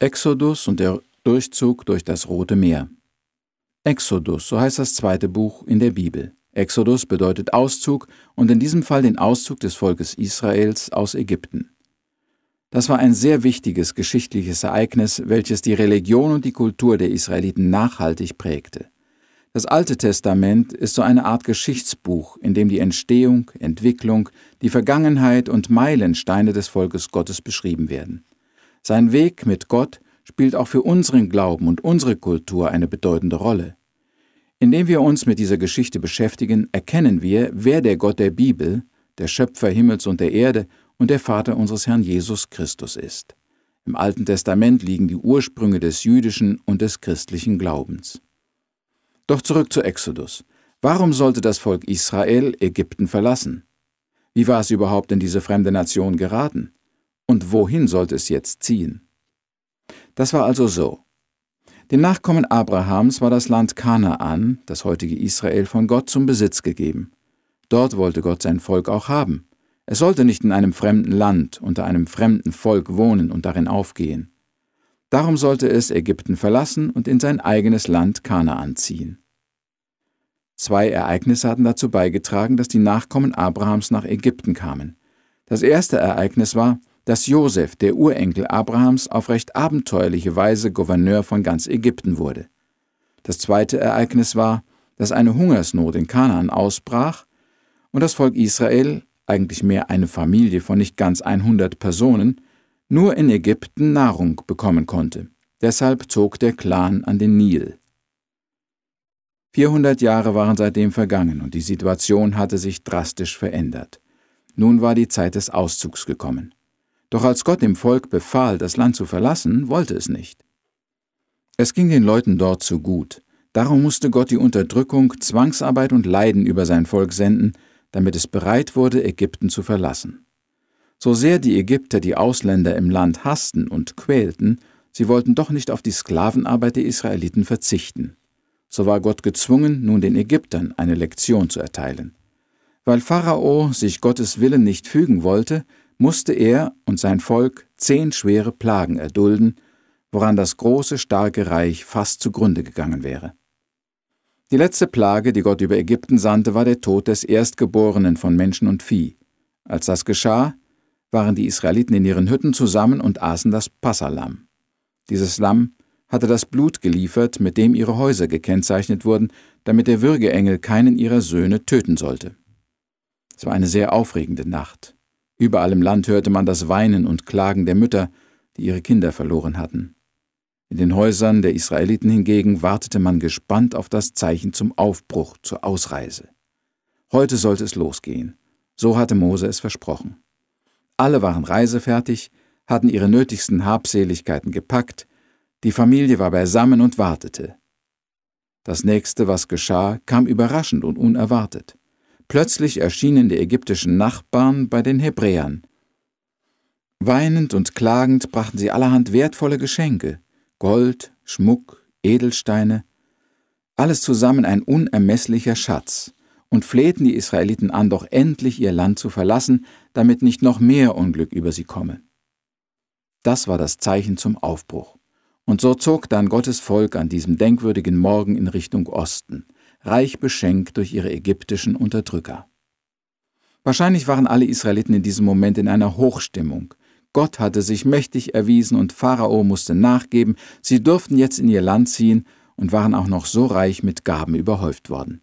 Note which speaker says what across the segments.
Speaker 1: Exodus und der Durchzug durch das Rote Meer. Exodus, so heißt das zweite Buch in der Bibel. Exodus bedeutet Auszug und in diesem Fall den Auszug des Volkes Israels aus Ägypten. Das war ein sehr wichtiges geschichtliches Ereignis, welches die Religion und die Kultur der Israeliten nachhaltig prägte. Das Alte Testament ist so eine Art Geschichtsbuch, in dem die Entstehung, Entwicklung, die Vergangenheit und Meilensteine des Volkes Gottes beschrieben werden. Sein Weg mit Gott spielt auch für unseren Glauben und unsere Kultur eine bedeutende Rolle. Indem wir uns mit dieser Geschichte beschäftigen, erkennen wir, wer der Gott der Bibel, der Schöpfer Himmels und der Erde und der Vater unseres Herrn Jesus Christus ist. Im Alten Testament liegen die Ursprünge des jüdischen und des christlichen Glaubens. Doch zurück zu Exodus. Warum sollte das Volk Israel Ägypten verlassen? Wie war es überhaupt in diese fremde Nation geraten? Und wohin sollte es jetzt ziehen? Das war also so. Den Nachkommen Abrahams war das Land Kanaan, das heutige Israel, von Gott zum Besitz gegeben. Dort wollte Gott sein Volk auch haben. Es sollte nicht in einem fremden Land, unter einem fremden Volk wohnen und darin aufgehen. Darum sollte es Ägypten verlassen und in sein eigenes Land Kanaan ziehen. Zwei Ereignisse hatten dazu beigetragen, dass die Nachkommen Abrahams nach Ägypten kamen. Das erste Ereignis war, dass Josef, der Urenkel Abrahams, auf recht abenteuerliche Weise Gouverneur von ganz Ägypten wurde. Das zweite Ereignis war, dass eine Hungersnot in Kanaan ausbrach und das Volk Israel, eigentlich mehr eine Familie von nicht ganz 100 Personen, nur in Ägypten Nahrung bekommen konnte. Deshalb zog der Clan an den Nil. 400 Jahre waren seitdem vergangen und die Situation hatte sich drastisch verändert. Nun war die Zeit des Auszugs gekommen. Doch als Gott dem Volk befahl, das Land zu verlassen, wollte es nicht. Es ging den Leuten dort zu gut. Darum musste Gott die Unterdrückung, Zwangsarbeit und Leiden über sein Volk senden, damit es bereit wurde, Ägypten zu verlassen. So sehr die Ägypter die Ausländer im Land hassten und quälten, sie wollten doch nicht auf die Sklavenarbeit der Israeliten verzichten. So war Gott gezwungen, nun den Ägyptern eine Lektion zu erteilen. Weil Pharao sich Gottes Willen nicht fügen wollte, musste er und sein Volk zehn schwere Plagen erdulden, woran das große, starke Reich fast zugrunde gegangen wäre. Die letzte Plage, die Gott über Ägypten sandte, war der Tod des Erstgeborenen von Menschen und Vieh. Als das geschah, waren die Israeliten in ihren Hütten zusammen und aßen das Passalam. Dieses Lamm hatte das Blut geliefert, mit dem ihre Häuser gekennzeichnet wurden, damit der Würgeengel keinen ihrer Söhne töten sollte. Es war eine sehr aufregende Nacht. Überall im Land hörte man das Weinen und Klagen der Mütter, die ihre Kinder verloren hatten. In den Häusern der Israeliten hingegen wartete man gespannt auf das Zeichen zum Aufbruch, zur Ausreise. Heute sollte es losgehen. So hatte Mose es versprochen. Alle waren reisefertig, hatten ihre nötigsten Habseligkeiten gepackt, die Familie war beisammen und wartete. Das nächste, was geschah, kam überraschend und unerwartet. Plötzlich erschienen die ägyptischen Nachbarn bei den Hebräern. Weinend und klagend brachten sie allerhand wertvolle Geschenke, Gold, Schmuck, Edelsteine, alles zusammen ein unermesslicher Schatz, und flehten die Israeliten an, doch endlich ihr Land zu verlassen, damit nicht noch mehr Unglück über sie komme. Das war das Zeichen zum Aufbruch. Und so zog dann Gottes Volk an diesem denkwürdigen Morgen in Richtung Osten, reich beschenkt durch ihre ägyptischen Unterdrücker. Wahrscheinlich waren alle Israeliten in diesem Moment in einer Hochstimmung. Gott hatte sich mächtig erwiesen und Pharao musste nachgeben, sie durften jetzt in ihr Land ziehen und waren auch noch so reich mit Gaben überhäuft worden.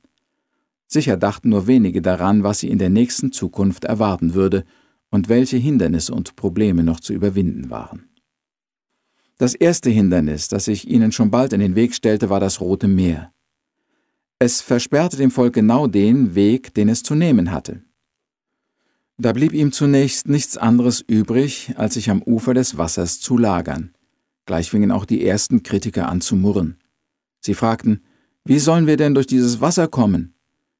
Speaker 1: Sicher dachten nur wenige daran, was sie in der nächsten Zukunft erwarten würde und welche Hindernisse und Probleme noch zu überwinden waren. Das erste Hindernis, das sich ihnen schon bald in den Weg stellte, war das Rote Meer. Es versperrte dem Volk genau den Weg, den es zu nehmen hatte. Da blieb ihm zunächst nichts anderes übrig, als sich am Ufer des Wassers zu lagern. Gleich fingen auch die ersten Kritiker an zu murren. Sie fragten, wie sollen wir denn durch dieses Wasser kommen?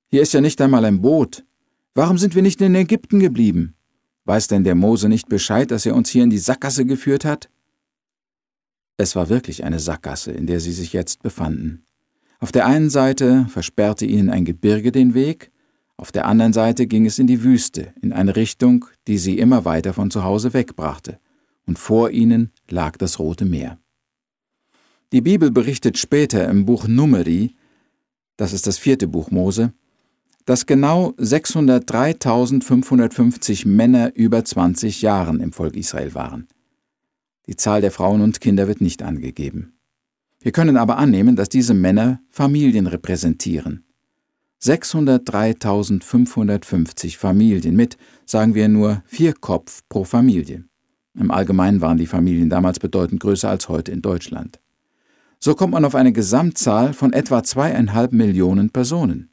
Speaker 1: Hier ist ja nicht einmal ein Boot. Warum sind wir nicht in Ägypten geblieben? Weiß denn der Mose nicht Bescheid, dass er uns hier in die Sackgasse geführt hat? Es war wirklich eine Sackgasse, in der sie sich jetzt befanden. Auf der einen Seite versperrte ihnen ein Gebirge den Weg, auf der anderen Seite ging es in die Wüste, in eine Richtung, die sie immer weiter von zu Hause wegbrachte, und vor ihnen lag das Rote Meer. Die Bibel berichtet später im Buch Numeri, das ist das vierte Buch Mose, dass genau 603.550 Männer über 20 Jahren im Volk Israel waren. Die Zahl der Frauen und Kinder wird nicht angegeben. Wir können aber annehmen, dass diese Männer Familien repräsentieren. 603.550 Familien mit, sagen wir nur, vier Kopf pro Familie. Im Allgemeinen waren die Familien damals bedeutend größer als heute in Deutschland. So kommt man auf eine Gesamtzahl von etwa zweieinhalb Millionen Personen.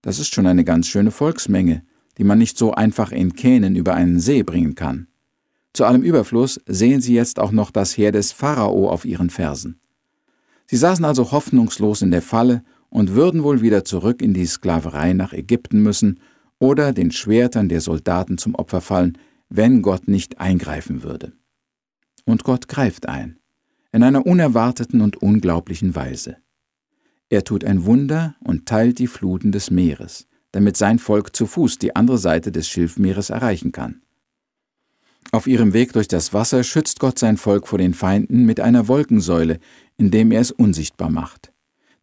Speaker 1: Das ist schon eine ganz schöne Volksmenge, die man nicht so einfach in Kähnen über einen See bringen kann. Zu allem Überfluss sehen sie jetzt auch noch das Heer des Pharao auf ihren Fersen. Sie saßen also hoffnungslos in der Falle und würden wohl wieder zurück in die Sklaverei nach Ägypten müssen oder den Schwertern der Soldaten zum Opfer fallen, wenn Gott nicht eingreifen würde. Und Gott greift ein, in einer unerwarteten und unglaublichen Weise. Er tut ein Wunder und teilt die Fluten des Meeres, damit sein Volk zu Fuß die andere Seite des Schilfmeeres erreichen kann. Auf ihrem Weg durch das Wasser schützt Gott sein Volk vor den Feinden mit einer Wolkensäule, indem er es unsichtbar macht.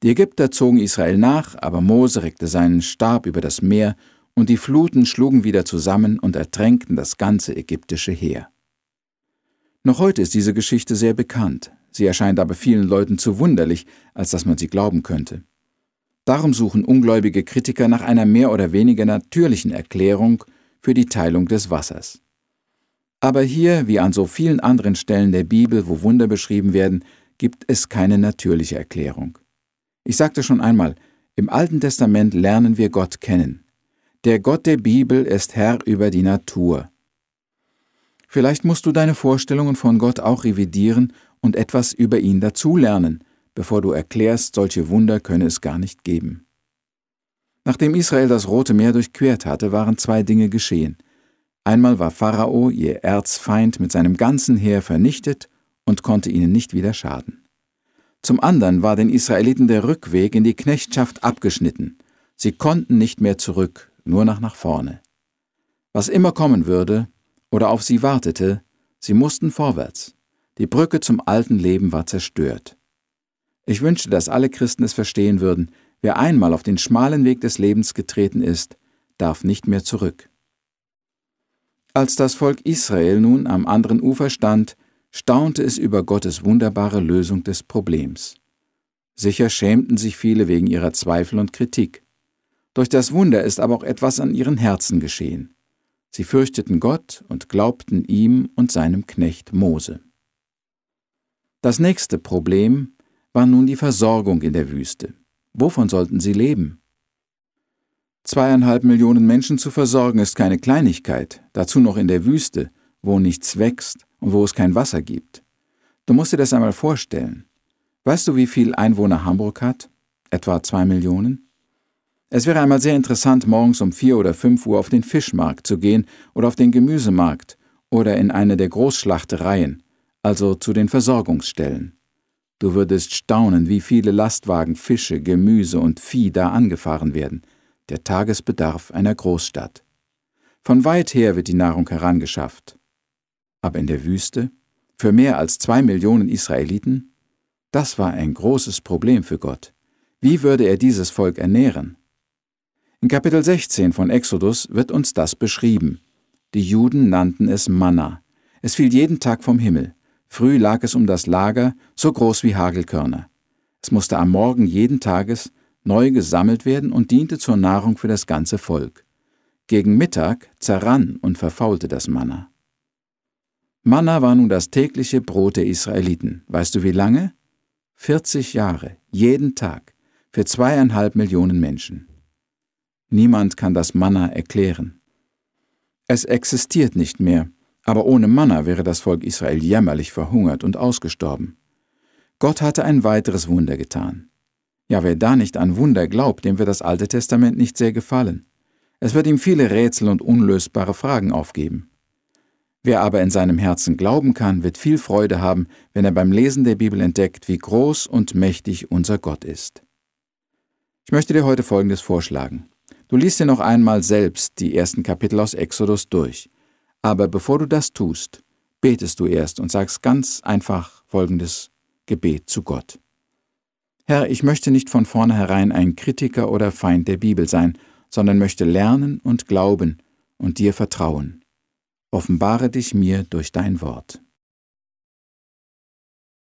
Speaker 1: Die Ägypter zogen Israel nach, aber Mose reckte seinen Stab über das Meer, und die Fluten schlugen wieder zusammen und ertränkten das ganze ägyptische Heer. Noch heute ist diese Geschichte sehr bekannt, sie erscheint aber vielen Leuten zu wunderlich, als dass man sie glauben könnte. Darum suchen ungläubige Kritiker nach einer mehr oder weniger natürlichen Erklärung für die Teilung des Wassers. Aber hier, wie an so vielen anderen Stellen der Bibel, wo Wunder beschrieben werden, gibt es keine natürliche Erklärung. Ich sagte schon einmal, im Alten Testament lernen wir Gott kennen. Der Gott der Bibel ist Herr über die Natur. Vielleicht musst du deine Vorstellungen von Gott auch revidieren und etwas über ihn dazulernen, bevor du erklärst, solche Wunder könne es gar nicht geben. Nachdem Israel das Rote Meer durchquert hatte, waren zwei Dinge geschehen. Einmal war Pharao, ihr Erzfeind, mit seinem ganzen Heer vernichtet und konnte ihnen nicht wieder schaden. Zum anderen war den Israeliten der Rückweg in die Knechtschaft abgeschnitten. Sie konnten nicht mehr zurück, nur noch nach vorne. Was immer kommen würde oder auf sie wartete, sie mussten vorwärts. Die Brücke zum alten Leben war zerstört. Ich wünschte, dass alle Christen es verstehen würden, wer einmal auf den schmalen Weg des Lebens getreten ist, darf nicht mehr zurück. Als das Volk Israel nun am anderen Ufer stand, staunte es über Gottes wunderbare Lösung des Problems. Sicher schämten sich viele wegen ihrer Zweifel und Kritik. Durch das Wunder ist aber auch etwas an ihren Herzen geschehen. Sie fürchteten Gott und glaubten ihm und seinem Knecht Mose. Das nächste Problem war nun die Versorgung in der Wüste. Wovon sollten sie leben? Zweieinhalb Millionen Menschen zu versorgen ist keine Kleinigkeit, dazu noch in der Wüste, wo nichts wächst und wo es kein Wasser gibt. Du musst dir das einmal vorstellen. Weißt du, wie viel Einwohner Hamburg hat? Etwa zwei Millionen? Es wäre einmal sehr interessant, morgens um vier oder fünf Uhr auf den Fischmarkt zu gehen oder auf den Gemüsemarkt oder in eine der Großschlachtereien, also zu den Versorgungsstellen. Du würdest staunen, wie viele Lastwagen Fische, Gemüse und Vieh da angefahren werden, der Tagesbedarf einer Großstadt. Von weit her wird die Nahrung herangeschafft. Aber in der Wüste, für mehr als zwei Millionen Israeliten, das war ein großes Problem für Gott. Wie würde er dieses Volk ernähren? In Kapitel 16 von Exodus wird uns das beschrieben. Die Juden nannten es Manna. Es fiel jeden Tag vom Himmel. Früh lag es um das Lager, so groß wie Hagelkörner. Es musste am Morgen jeden Tages neu gesammelt werden und diente zur Nahrung für das ganze Volk. Gegen Mittag zerrann und verfaulte das Manna. Manna war nun das tägliche Brot der Israeliten. Weißt du wie lange? 40 Jahre, jeden Tag, für zweieinhalb Millionen Menschen. Niemand kann das Manna erklären. Es existiert nicht mehr, aber ohne Manna wäre das Volk Israel jämmerlich verhungert und ausgestorben. Gott hatte ein weiteres Wunder getan. Ja, wer da nicht an Wunder glaubt, dem wird das Alte Testament nicht sehr gefallen. Es wird ihm viele Rätsel und unlösbare Fragen aufgeben. Wer aber in seinem Herzen glauben kann, wird viel Freude haben, wenn er beim Lesen der Bibel entdeckt, wie groß und mächtig unser Gott ist. Ich möchte dir heute Folgendes vorschlagen. Du liest dir noch einmal selbst die ersten Kapitel aus Exodus durch. Aber bevor du das tust, betest du erst und sagst ganz einfach Folgendes Gebet zu Gott. Herr, ich möchte nicht von vornherein ein Kritiker oder Feind der Bibel sein, sondern möchte lernen und glauben und dir vertrauen. Offenbare dich mir durch dein Wort.